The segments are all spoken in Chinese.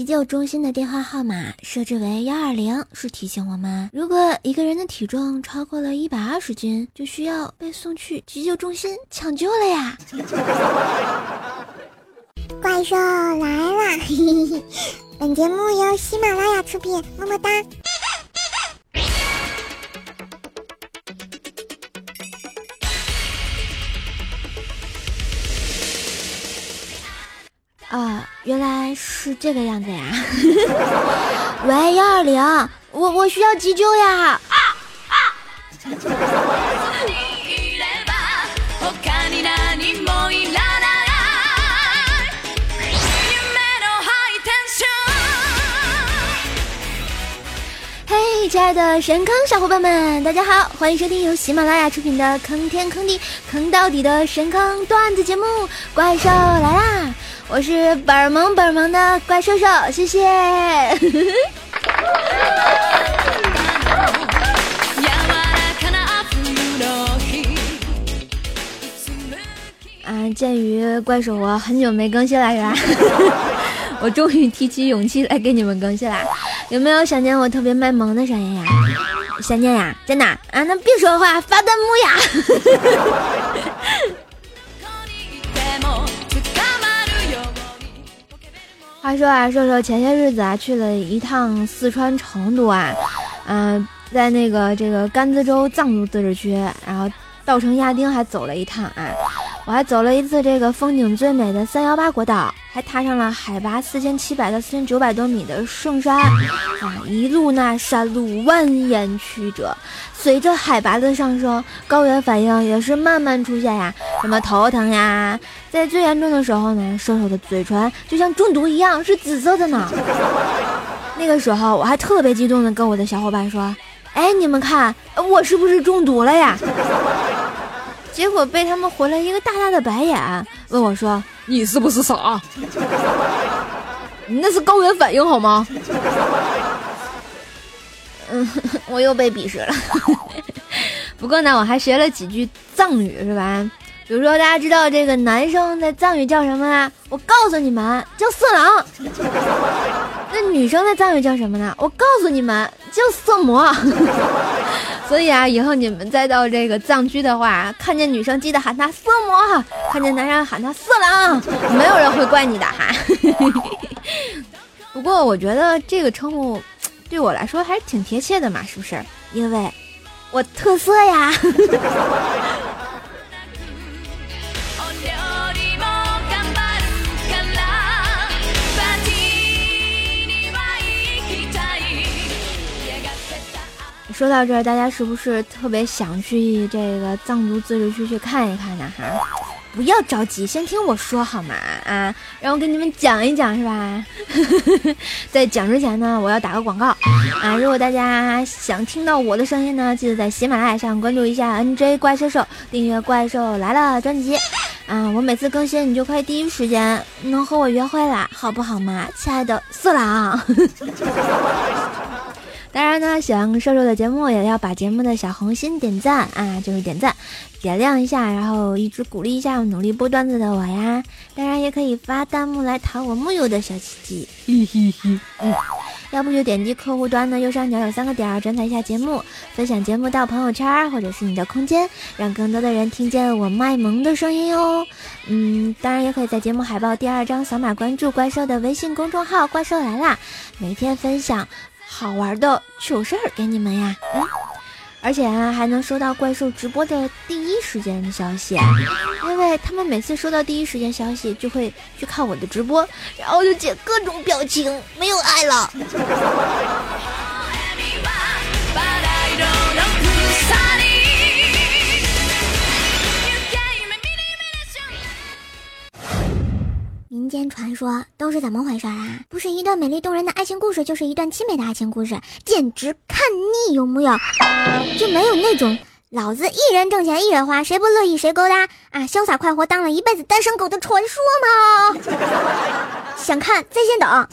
急救中心的电话号码设置为幺二零，是提醒我们，如果一个人的体重超过了一百二十斤，就需要被送去急救中心抢救了呀。怪兽来了！本节目由喜马拉雅出品，么么哒。原来是这个样子呀！喂，幺二零，我我需要急救呀！啊啊！嘿，亲爱的神坑小伙伴们，大家好，欢迎收听由喜马拉雅出品的坑天坑地坑到底的神坑段子节目《怪兽来啦》。我是本儿萌本萌的怪兽兽，谢谢。啊，鉴于怪兽我很久没更新了，是吧？我终于提起勇气来给你们更新啦。有没有想念我特别卖萌的声音呀？想念呀，在哪啊？那别说话，发弹幕呀！话说啊，瘦瘦前些日子啊去了一趟四川成都啊，嗯，在那个这个甘孜州藏族自治区，然后稻城亚丁还走了一趟啊，我还走了一次这个风景最美的三幺八国道，还踏上了海拔四千七百到四千九百多米的圣山啊，一路那山路蜿蜒曲折。随着海拔的上升，高原反应也是慢慢出现呀，什么头疼呀，在最严重的时候呢，瘦瘦的嘴唇就像中毒一样是紫色的呢。那个时候我还特别激动的跟我的小伙伴说：“哎，你们看我是不是中毒了呀？”结果被他们回了一个大大的白眼，问我说：“你是不是傻？你 那是高原反应好吗？” 嗯，我又被鄙视了。不过呢，我还学了几句藏语，是吧？比如说，大家知道这个男生在藏语叫什么啊？我告诉你们，叫色狼。那女生在藏语叫什么呢？我告诉你们，叫色魔。所以啊，以后你们再到这个藏区的话，看见女生记得喊她色魔，看见男生喊他色狼，没有人会怪你的哈。不过我觉得这个称呼。对我来说还是挺贴切的嘛，是不是？因为我特色呀。说到这儿，大家是不是特别想去这个藏族自治区去看一看呢？哈。不要着急，先听我说好吗？啊，让我给你们讲一讲，是吧？在讲之前呢，我要打个广告啊！如果大家想听到我的声音呢，记得在喜马拉雅上关注一下 NJ 怪兽兽，订阅《怪兽来了》专辑啊！我每次更新，你就可以第一时间能和我约会啦，好不好嘛，亲爱的色狼？当然呢，喜欢瘦瘦的节目也要把节目的小红心点赞啊，就是点赞，点亮一下，然后一直鼓励一下努力播段子的我呀。当然也可以发弹幕来讨我木有的小奇迹，嘿嘿嘿。嗯，要不就点击客户端的右上角有三个点儿，转载一下节目，分享节目到朋友圈或者是你的空间，让更多的人听见我卖萌的声音哦。嗯，当然也可以在节目海报第二张扫码关注怪兽的微信公众号“怪兽来啦”，每天分享。好玩的糗事儿给你们呀，嗯，而且啊还能收到怪兽直播的第一时间的消息，因为他们每次收到第一时间消息就会去看我的直播，然后就剪各种表情，没有爱了。间传说都是怎么回事啊？不是一段美丽动人的爱情故事，就是一段凄美的爱情故事，简直看腻，有木有？就没有那种老子一人挣钱一人花，谁不乐意谁勾搭啊？潇洒快活当了一辈子单身狗的传说吗？想看在线等。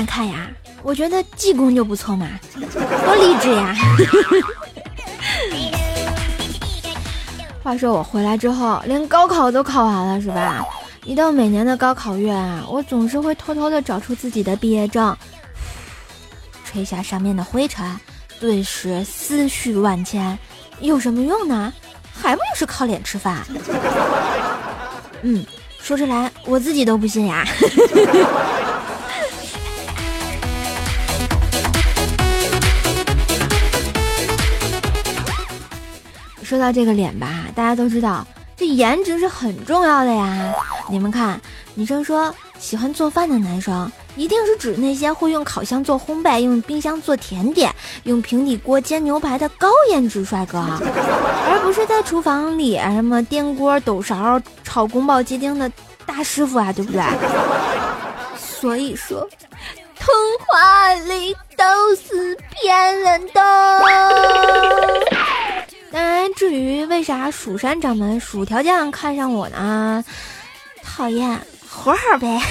想看呀？我觉得济公就不错嘛，多励志呀！话说我回来之后，连高考都考完了，是吧？一到每年的高考月啊，我总是会偷偷的找出自己的毕业证，吹下上面的灰尘，顿时思绪万千。有什么用呢？还不就是靠脸吃饭？嗯，说出来我自己都不信呀。说到这个脸吧，大家都知道，这颜值是很重要的呀。你们看，女生说喜欢做饭的男生，一定是指那些会用烤箱做烘焙、用冰箱做甜点、用平底锅煎牛排的高颜值帅哥，而不是在厨房里什么颠锅抖勺炒宫保鸡丁的大师傅啊，对不对？所以说，童话里都是骗人的。当然，至于为啥蜀山掌门薯条酱看上我呢？讨厌，活好呗。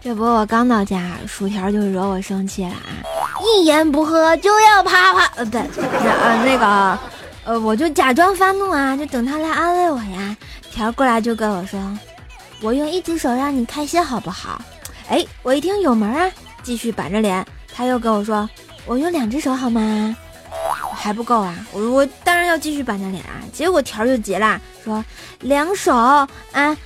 这不，我刚到家，薯条就惹我生气了啊！一言不合就要啪啪，呃，不对，呃，那个，呃，我就假装发怒啊，就等他来安慰我呀。条过来就跟我说。我用一只手让你开心好不好？哎，我一听有门啊，继续板着脸。他又跟我说，我用两只手好吗？还不够啊！我我当然要继续板着脸啊。结果条就急了，说两手啊，嗯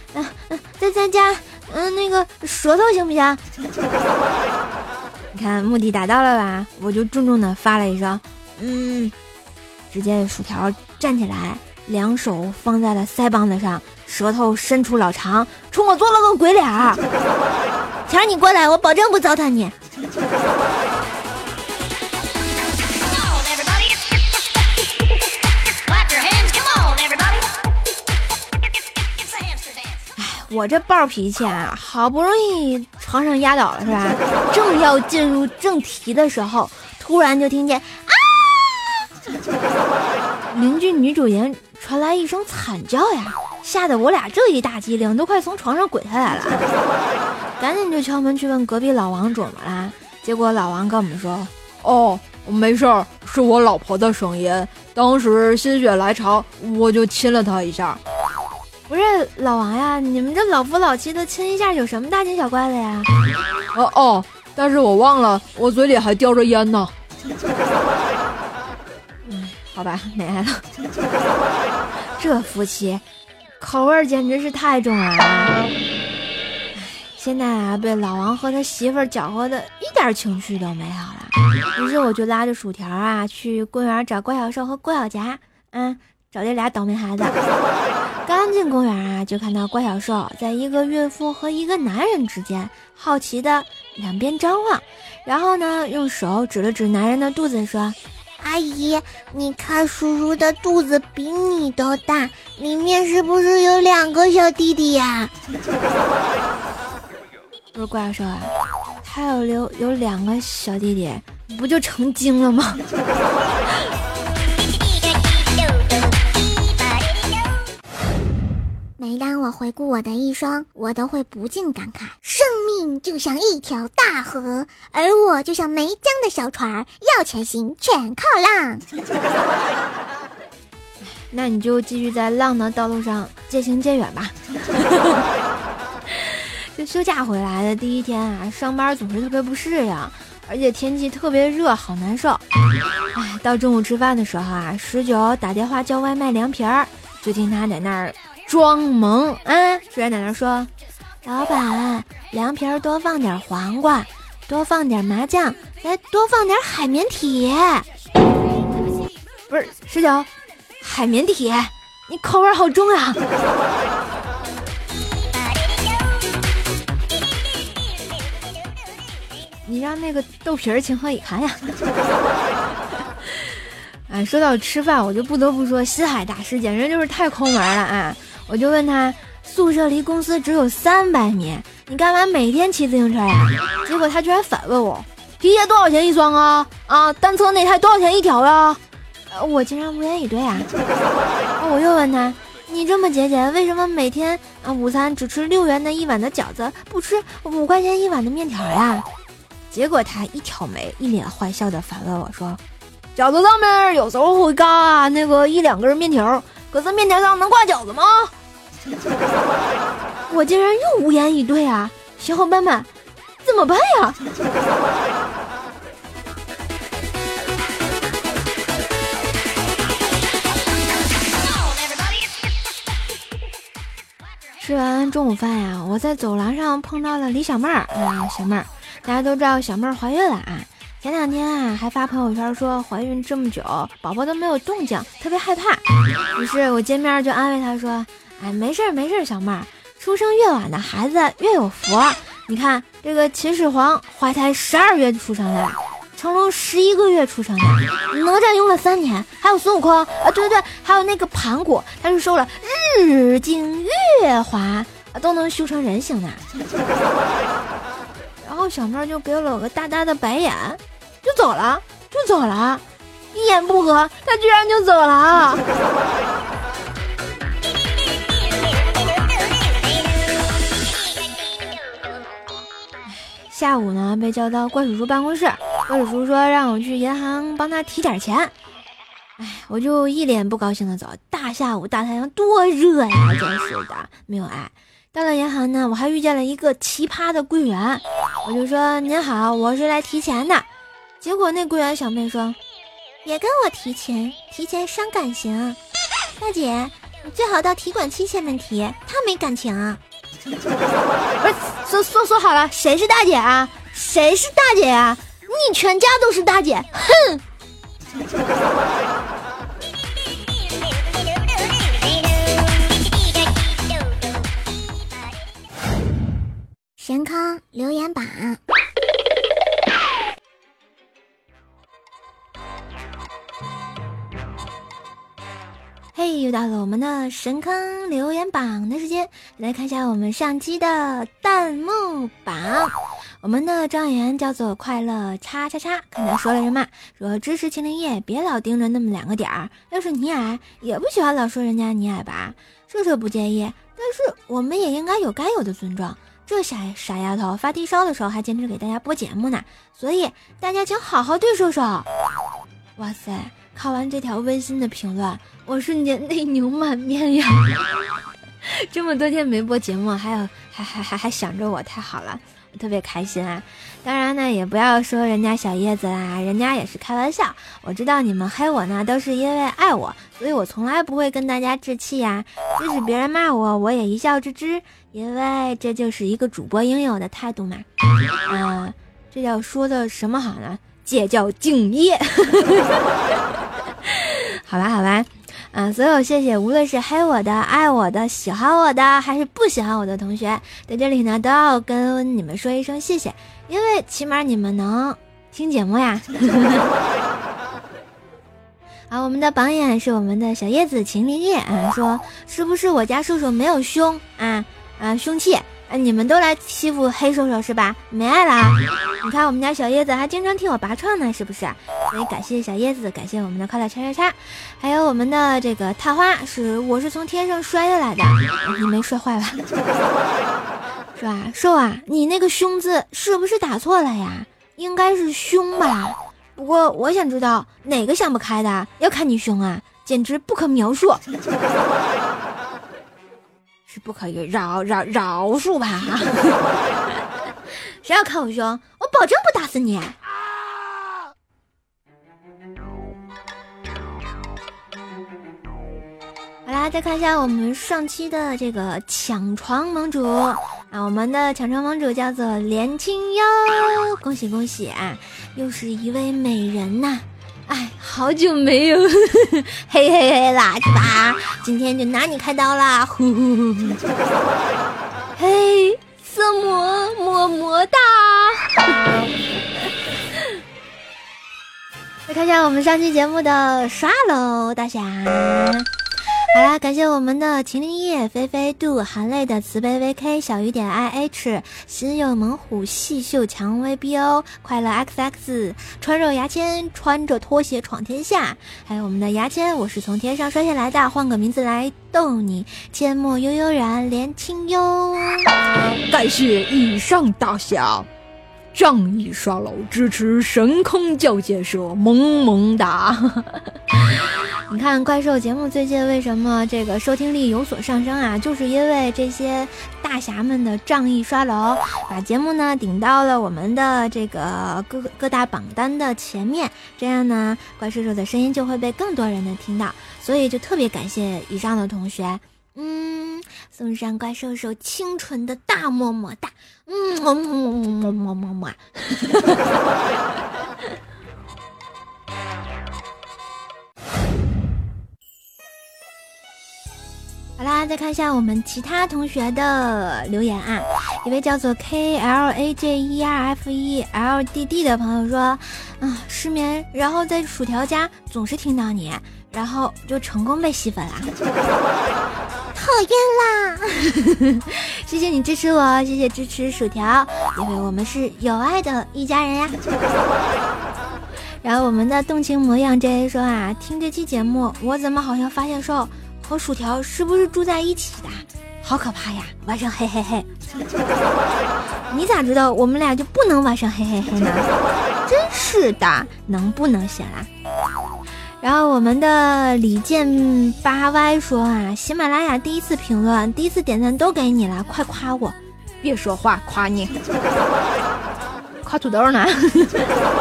嗯，再再加嗯那个舌头行不行？你看目的达到了吧？我就重重的发了一声，嗯，只见薯条站起来，两手放在了腮帮子上。舌头伸出老长，冲我做了个鬼脸儿。强，你过来，我保证不糟蹋你。哎，我这暴脾气啊，好不容易床上压倒了是吧？正要进入正题的时候，突然就听见啊！邻居女主人传来一声惨叫呀！吓得我俩这一大激灵，都快从床上滚下来了，赶紧就敲门去问隔壁老王怎么了。结果老王跟我们说：“哦，没事儿，是我老婆的声音。当时心血来潮，我就亲了她一下。”不是老王呀，你们这老夫老妻的亲一下有什么大惊小怪的呀？哦哦，但是我忘了，我嘴里还叼着烟呢。嗯，好吧，没了。这夫妻。口味简直是太重了！唉，现在啊，被老王和他媳妇儿搅和的一点情绪都没有了。于是我就拉着薯条啊，去公园找郭小瘦和郭小夹，嗯，找这俩倒霉孩子。刚进公园啊，就看到郭小瘦在一个孕妇和一个男人之间，好奇的两边张望，然后呢，用手指了指男人的肚子，说。阿姨，你看叔叔的肚子比你都大，里面是不是有两个小弟弟呀？不是怪兽啊，他有留有两个小弟弟，不就成精了吗？每当我回顾我的一生，我都会不禁感慨：生命就像一条大河，而我就像没桨的小船，要前行全靠浪。那你就继续在浪的道路上渐行渐远吧。就休假回来的第一天啊，上班总是特别不适应，而且天气特别热，好难受。哎，到中午吃饭的时候啊，十九打电话叫外卖凉皮儿，就听他在那儿。装萌啊！居然在那说：“老板，凉皮儿多放点黄瓜，多放点麻酱，再多放点海绵体。”不是十九，海绵体，你口味好重呀！你让那个豆皮儿情何以堪呀？哎，说到吃饭，我就不得不说，西海大师简直就是太抠门了啊！我就问他，宿舍离公司只有三百米，你干嘛每天骑自行车呀？结果他居然反问我，皮鞋多少钱一双啊？啊，单车内胎多少钱一条呀？我竟然无言以对啊！我又问他：“你这么节俭，为什么每天啊午餐只吃六元的一碗的饺子，不吃五块钱一碗的面条呀？”结果他一挑眉，一脸坏笑的反问我说：“饺子上面有时候会嘎那个一两根面条，可是面条上能挂饺子吗？” 我竟然又无言以对啊！小伙伴们，怎么办呀？吃完中午饭呀，我在走廊上碰到了李小妹儿啊，小妹儿，大家都知道小妹儿怀孕了啊。前两天啊，还发朋友圈说怀孕这么久，宝宝都没有动静，特别害怕。于是我见面就安慰她说：“哎，没事儿没事儿，小妹儿，出生越晚的孩子越有福。你看这个秦始皇怀胎十二月出生的。”成龙十一个月出生的，哪吒用了三年，还有孙悟空啊，对对对，还有那个盘古，他是受了日精月华，都能修成人形的。然后小妹儿就给了我个大大的白眼，就走了，就走了，一言不合，他居然就走了。下午呢，被叫到怪叔叔办公室。怪叔叔说让我去银行帮他提点钱。哎，我就一脸不高兴的走。大下午大太阳多热呀，真是的，没有爱。到了银行呢，我还遇见了一个奇葩的柜员。我就说您好，我是来提钱的。结果那柜员小妹说，别跟我提钱，提钱伤感情。大姐，你最好到提款机前面提，他没感情。不是说说说好了，谁是大姐啊？谁是大姐啊？你全家都是大姐，哼！神坑留言板。嘿，又到了我们的神坑留言榜的时间，来看一下我们上期的弹幕榜。我们的状元叫做快乐叉叉叉，看他说了什么？说支持秦灵叶，别老盯着那么两个点儿。要是你矮，也不喜欢老说人家你矮吧？射手不介意，但是我们也应该有该有的尊重。这傻傻丫头发低烧的时候还坚持给大家播节目呢，所以大家请好好对射手。哇塞！看完这条温馨的评论，我瞬间泪流满面呀！这么多天没播节目，还有还还还还想着我，太好了，我特别开心啊！当然呢，也不要说人家小叶子啦，人家也是开玩笑。我知道你们黑我呢，都是因为爱我，所以我从来不会跟大家置气呀。即使别人骂我，我也一笑置之，因为这就是一个主播应有的态度嘛。啊，这叫说的什么好呢？这叫敬业。好吧，好吧，嗯，所有谢谢，无论是黑我的、爱我的、喜欢我的，还是不喜欢我的同学，在这里呢，都要跟你们说一声谢谢，因为起码你们能听节目呀。好，我们的榜眼是我们的小叶子秦林叶啊，说是不是我家叔叔没有胸啊啊凶器？哎，你们都来欺负黑瘦瘦是吧？没爱了。你看我们家小叶子还经常替我拔创呢，是不是？所以感谢小叶子，感谢我们的快乐叉叉叉，还有我们的这个探花，是我是从天上摔下来的，你没摔坏吧？是吧？瘦啊，你那个胸字是不是打错了呀？应该是胸吧？不过我想知道哪个想不开的，要看你胸啊，简直不可描述。是不可以饶饶饶恕吧？谁要看我凶，我保证不打死你！好啦，再看一下我们上期的这个抢床盟主啊，我们的抢床盟主叫做连青幽，恭喜恭喜啊，又是一位美人呐！哎，好久没有 嘿嘿嘿啦，是吧？今天就拿你开刀啦！呼呼呼！嘿，色魔么么哒！来看一下我们上期节目的刷喽大侠。好啦，感谢我们的秦林叶、菲菲度、含泪的慈悲 VK、小雨点 IH、心有猛虎、细嗅蔷薇 BO、快乐 XX、穿肉牙签、穿着拖鞋闯天下，还有我们的牙签，我是从天上摔下来的，换个名字来逗你，阡陌悠悠然连清幽。感谢以上大侠。仗义刷楼，支持神坑教建设，萌萌哒！你看怪兽节目最近为什么这个收听率有所上升啊？就是因为这些大侠们的仗义刷楼，把节目呢顶到了我们的这个各各大榜单的前面，这样呢怪兽兽的声音就会被更多人能听到，所以就特别感谢以上的同学。嗯，送上怪兽兽清纯的大么么哒，嗯么么么么么么么。好啦，再看一下我们其他同学的留言啊，一位叫做 K L A J E R F E L D D 的朋友说，啊失眠，然后在薯条家总是听到你，然后就成功被吸粉了。讨厌啦！谢谢你支持我，谢谢支持薯条，因为我们是有爱的一家人呀。然后我们的动情模样 J A 说啊，听这期节目，我怎么好像发现说和薯条是不是住在一起的？好可怕呀！晚上嘿嘿嘿。你咋知道我们俩就不能晚上嘿嘿嘿呢？真是的，能不能行啊？然后我们的李健八歪说啊，喜马拉雅第一次评论、第一次点赞都给你了，快夸我！别说话，夸你，夸土豆呢。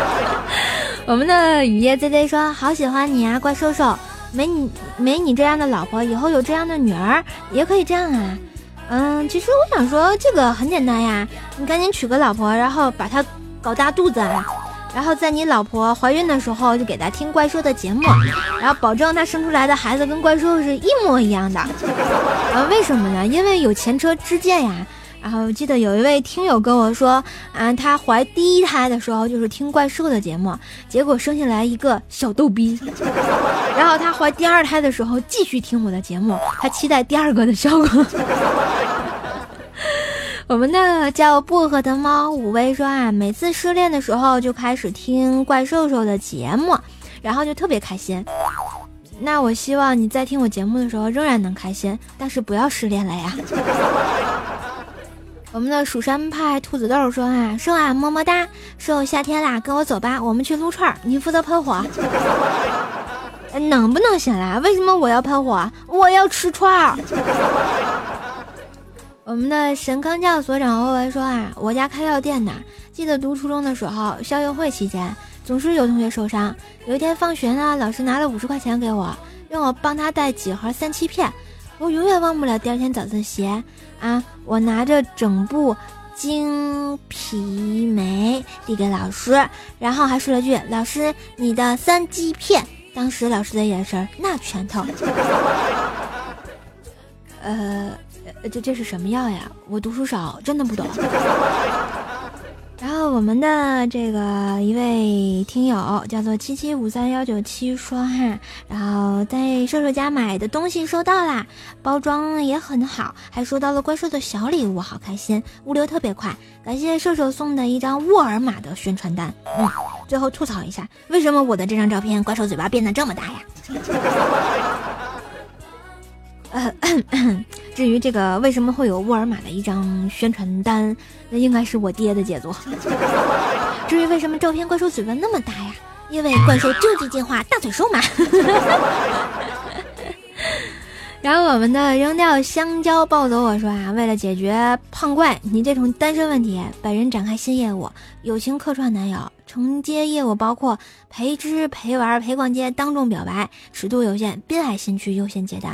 我们的雨夜 Z Z 说，好喜欢你啊，怪兽兽，没你没你这样的老婆，以后有这样的女儿也可以这样啊。嗯，其实我想说，这个很简单呀，你赶紧娶个老婆，然后把她搞大肚子。然后在你老婆怀孕的时候，就给她听怪兽的节目，然后保证她生出来的孩子跟怪兽是一模一样的。啊，为什么呢？因为有前车之鉴呀。然后记得有一位听友跟我说，啊，她怀第一胎的时候就是听怪兽的节目，结果生下来一个小逗逼。然后她怀第二胎的时候继续听我的节目，她期待第二个的效果。我们的叫薄荷的猫五威说啊，每次失恋的时候就开始听怪兽兽的节目，然后就特别开心。那我希望你在听我节目的时候仍然能开心，但是不要失恋了呀。我们的蜀山派兔子豆说啊，瘦啊么么哒，瘦夏天啦，跟我走吧，我们去撸串，你负责喷火。能不能行啦？为什么我要喷火？我要吃串儿。我们的神坑教所长欧文说啊，我家开药店的，记得读初中的时候，校运会期间总是有同学受伤。有一天放学呢，老师拿了五十块钱给我，让我帮他带几盒三七片。我永远忘不了第二天早自习啊，我拿着整部金皮梅递给老师，然后还说了句：“老师，你的三级片。”当时老师的眼神那拳头，呃。这这是什么药呀？我读书少，真的不懂。然后我们的这个一位听友叫做七七五三幺九七说哈，然后在瘦瘦家买的东西收到啦，包装也很好，还收到了怪兽的小礼物，好开心，物流特别快，感谢瘦瘦送的一张沃尔玛的宣传单。嗯，最后吐槽一下，为什么我的这张照片怪兽嘴巴变得这么大呀？呃，至于这个为什么会有沃尔玛的一张宣传单，那应该是我爹的杰作。至于为什么照片怪兽嘴巴那么大呀？因为怪兽究极进化大嘴兽嘛。然后我们的扔掉香蕉暴走我说啊，为了解决胖怪你这种单身问题，本人展开新业务，友情客串男友。承接业务包括陪吃、陪玩、陪逛街、当众表白，尺度有限，滨海新区优先接单。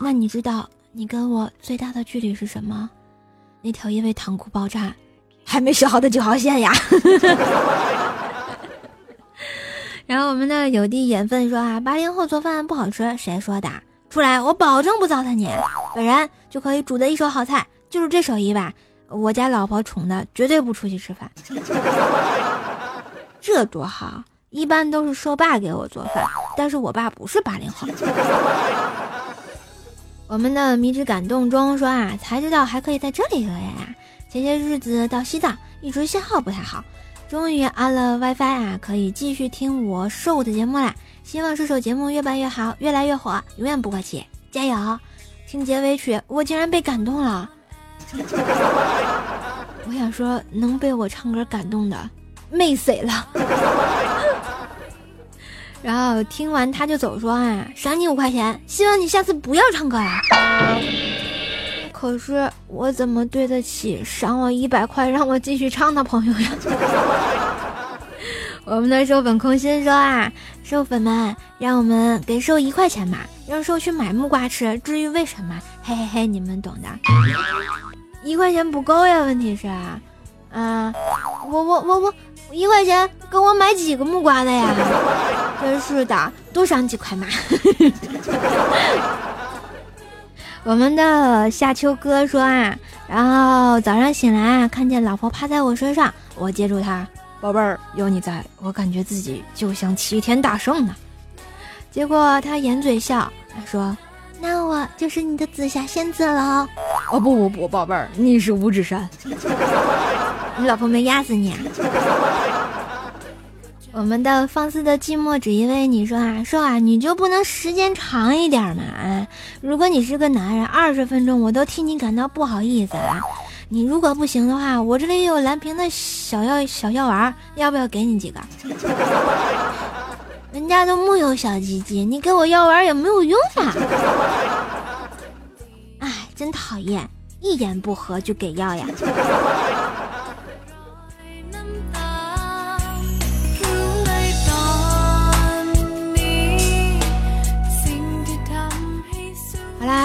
那你知道你跟我最大的距离是什么？那条因为糖库爆炸还没修好的九号线呀！然后我们的有地眼粪说啊，八零后做饭不好吃，谁说的？出来，我保证不糟蹋你。本人就可以煮的一手好菜，就是这手艺吧。我家老婆宠的，绝对不出去吃饭。这多好！一般都是瘦爸给我做饭，但是我爸不是八零后。我们的迷之感动中说啊，才知道还可以在这里留言啊！前些日子到西藏，一直信号不太好，终于安了 WiFi 啊，可以继续听我瘦的节目啦！希望射手节目越办越好，越来越火，永远不过气，加油！听结尾曲，我竟然被感动了。我想说，能被我唱歌感动的，妹死了。然后听完他就走，说啊，赏你五块钱，希望你下次不要唱歌了。可是我怎么对得起赏我一百块让我继续唱的朋友呀？我们的瘦粉空心说啊，瘦粉们，让我们给瘦一块钱吧，让瘦去买木瓜吃。至于为什么，嘿嘿嘿，你们懂的。一块钱不够呀，问题是，啊，我我我我一块钱够我买几个木瓜的呀？真是的，多赏几块嘛。我们的夏秋哥说啊，然后早上醒来啊，看见老婆趴在我身上，我接住她，宝贝儿，有你在我感觉自己就像齐天大圣呢。结果他掩嘴笑，他说。那我就是你的紫霞仙子了哦！不不不，宝贝儿，你是五指山。你老婆没压死你啊？我们的放肆的寂寞只因为你说啊，说啊，你就不能时间长一点吗？啊，如果你是个男人，二十分钟我都替你感到不好意思啊。你如果不行的话，我这里有蓝瓶的小药小药丸，要不要给你几个？人家都木有小鸡鸡，你给我药丸也没有用啊！哎，真讨厌，一言不合就给药呀！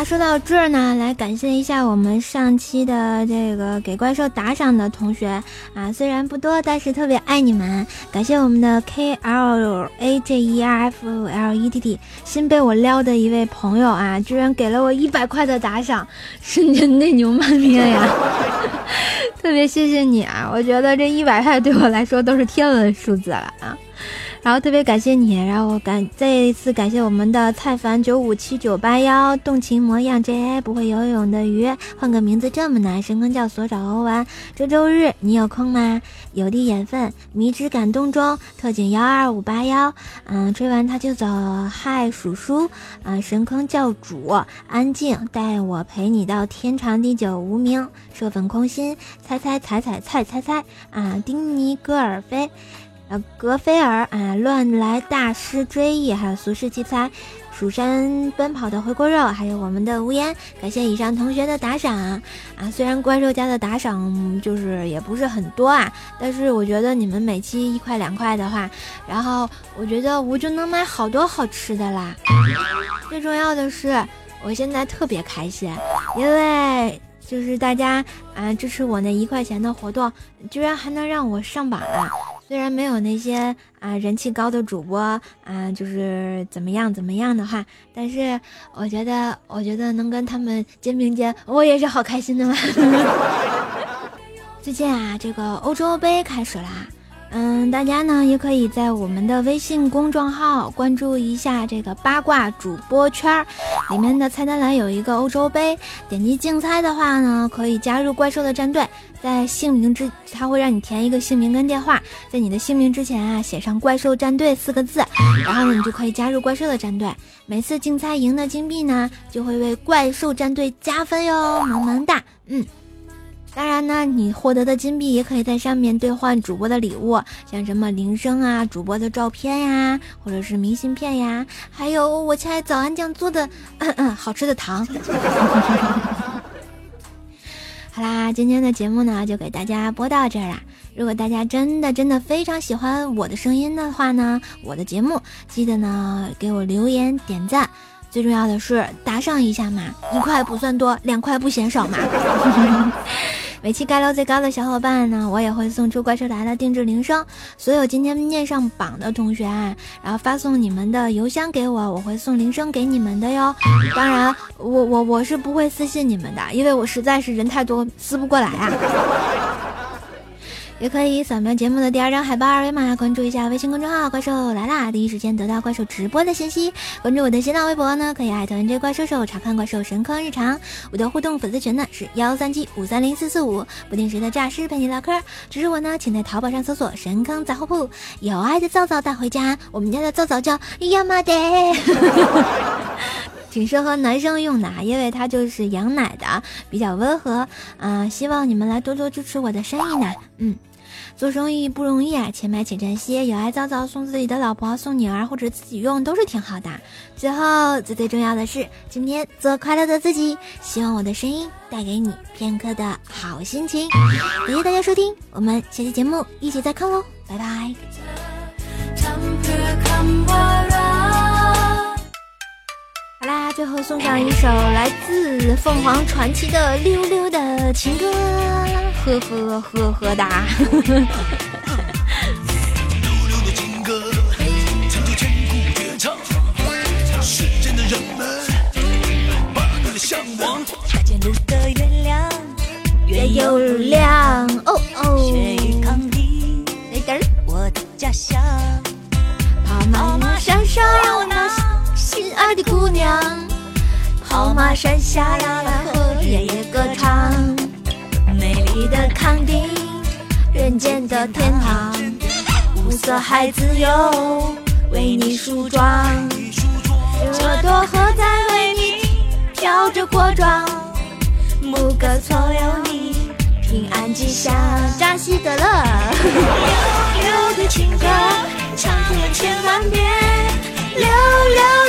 说到这儿呢，来感谢一下我们上期的这个给怪兽打赏的同学啊，虽然不多，但是特别爱你们。感谢我们的 K L A J E R F L E T T 新被我撩的一位朋友啊，居然给了我一百块的打赏，瞬间内牛满面呀！特别谢谢你啊，我觉得这一百块对我来说都是天文数字了啊。然后特别感谢你，然后感再一次感谢我们的蔡凡九五七九八幺动情模样 J A 不会游泳的鱼，换个名字这么难，深坑叫所找欧文。周周日你有空吗？有的眼分，迷之感动中，特警幺二五八幺，嗯，吹完他就走。嗨，鼠叔，啊，神坑教主，安静，带我陪你到天长地久。无名，射粉空心，猜猜猜猜猜猜猜，啊，丁尼戈尔菲。格菲尔啊，乱来大师追忆，还有俗世奇才，蜀山奔跑的回锅肉，还有我们的无言，感谢以上同学的打赏啊！虽然怪兽家的打赏就是也不是很多啊，但是我觉得你们每期一块两块的话，然后我觉得我就能买好多好吃的啦。最重要的是，我现在特别开心，因为就是大家啊支持我那一块钱的活动，居然还能让我上榜了。虽然没有那些啊人气高的主播啊，就是怎么样怎么样的话，但是我觉得，我觉得能跟他们肩并肩，我也是好开心的嘛。最近啊，这个欧洲杯开始啦。嗯，大家呢也可以在我们的微信公众号关注一下这个八卦主播圈儿，里面的菜单栏有一个欧洲杯，点击竞猜的话呢，可以加入怪兽的战队，在姓名之，他会让你填一个姓名跟电话，在你的姓名之前啊写上怪兽战队四个字，然后呢你就可以加入怪兽的战队，每次竞猜赢的金币呢就会为怪兽战队加分哟，萌萌哒，嗯。当然呢，你获得的金币也可以在上面兑换主播的礼物，像什么铃声啊、主播的照片呀，或者是明信片呀，还有我亲爱早安酱做的嗯嗯 好吃的糖。好啦，今天的节目呢就给大家播到这儿啦。如果大家真的真的非常喜欢我的声音的话呢，我的节目记得呢给我留言点赞，最重要的是打赏一下嘛，一块不算多，两块不嫌少嘛。每期盖楼最高的小伙伴呢，我也会送出怪兽来的定制铃声。所有今天念上榜的同学啊，然后发送你们的邮箱给我，我会送铃声给你们的哟。当然，我我我是不会私信你们的，因为我实在是人太多，撕不过来啊。也可以扫描节目的第二张海报二维码，关注一下微信公众号“怪兽来啦”，第一时间得到怪兽直播的信息。关注我的新浪微博呢，可以艾特 NJ 怪兽手查看怪兽神坑日常。我的互动粉丝群呢是幺三七五三零四四五，不定时的诈尸陪你唠嗑。支持我呢，请在淘宝上搜索“神坑杂货铺”，有爱的皂皂带回家。我们家的皂皂叫亚麻得。挺适合男生用的，因为它就是羊奶的，比较温和。嗯，希望你们来多多支持我的生意呢。嗯。做生意不容易啊，钱买且珍惜。有爱早早送自己的老婆、送女儿或者自己用都是挺好的。最后最最重要的是，今天做快乐的自己。希望我的声音带给你片刻的好心情。感谢大家收听，我们下期节目一起再看喽，拜拜。好啦，最后送上一首来自凤凰传奇的《溜溜的情歌》，呵呵呵呵哒。月亮，月有亮。哦哦。雪与康定，我的家乡。跑马山上有那。心爱的姑娘，跑马山下呀，和爷爷歌唱。美丽的康定，人间的天堂。五色海自由，为你梳妆。这朵荷在为你飘着果妆。牧歌错有你，平安吉祥，扎西德勒。溜溜的情歌，唱了千万遍。溜溜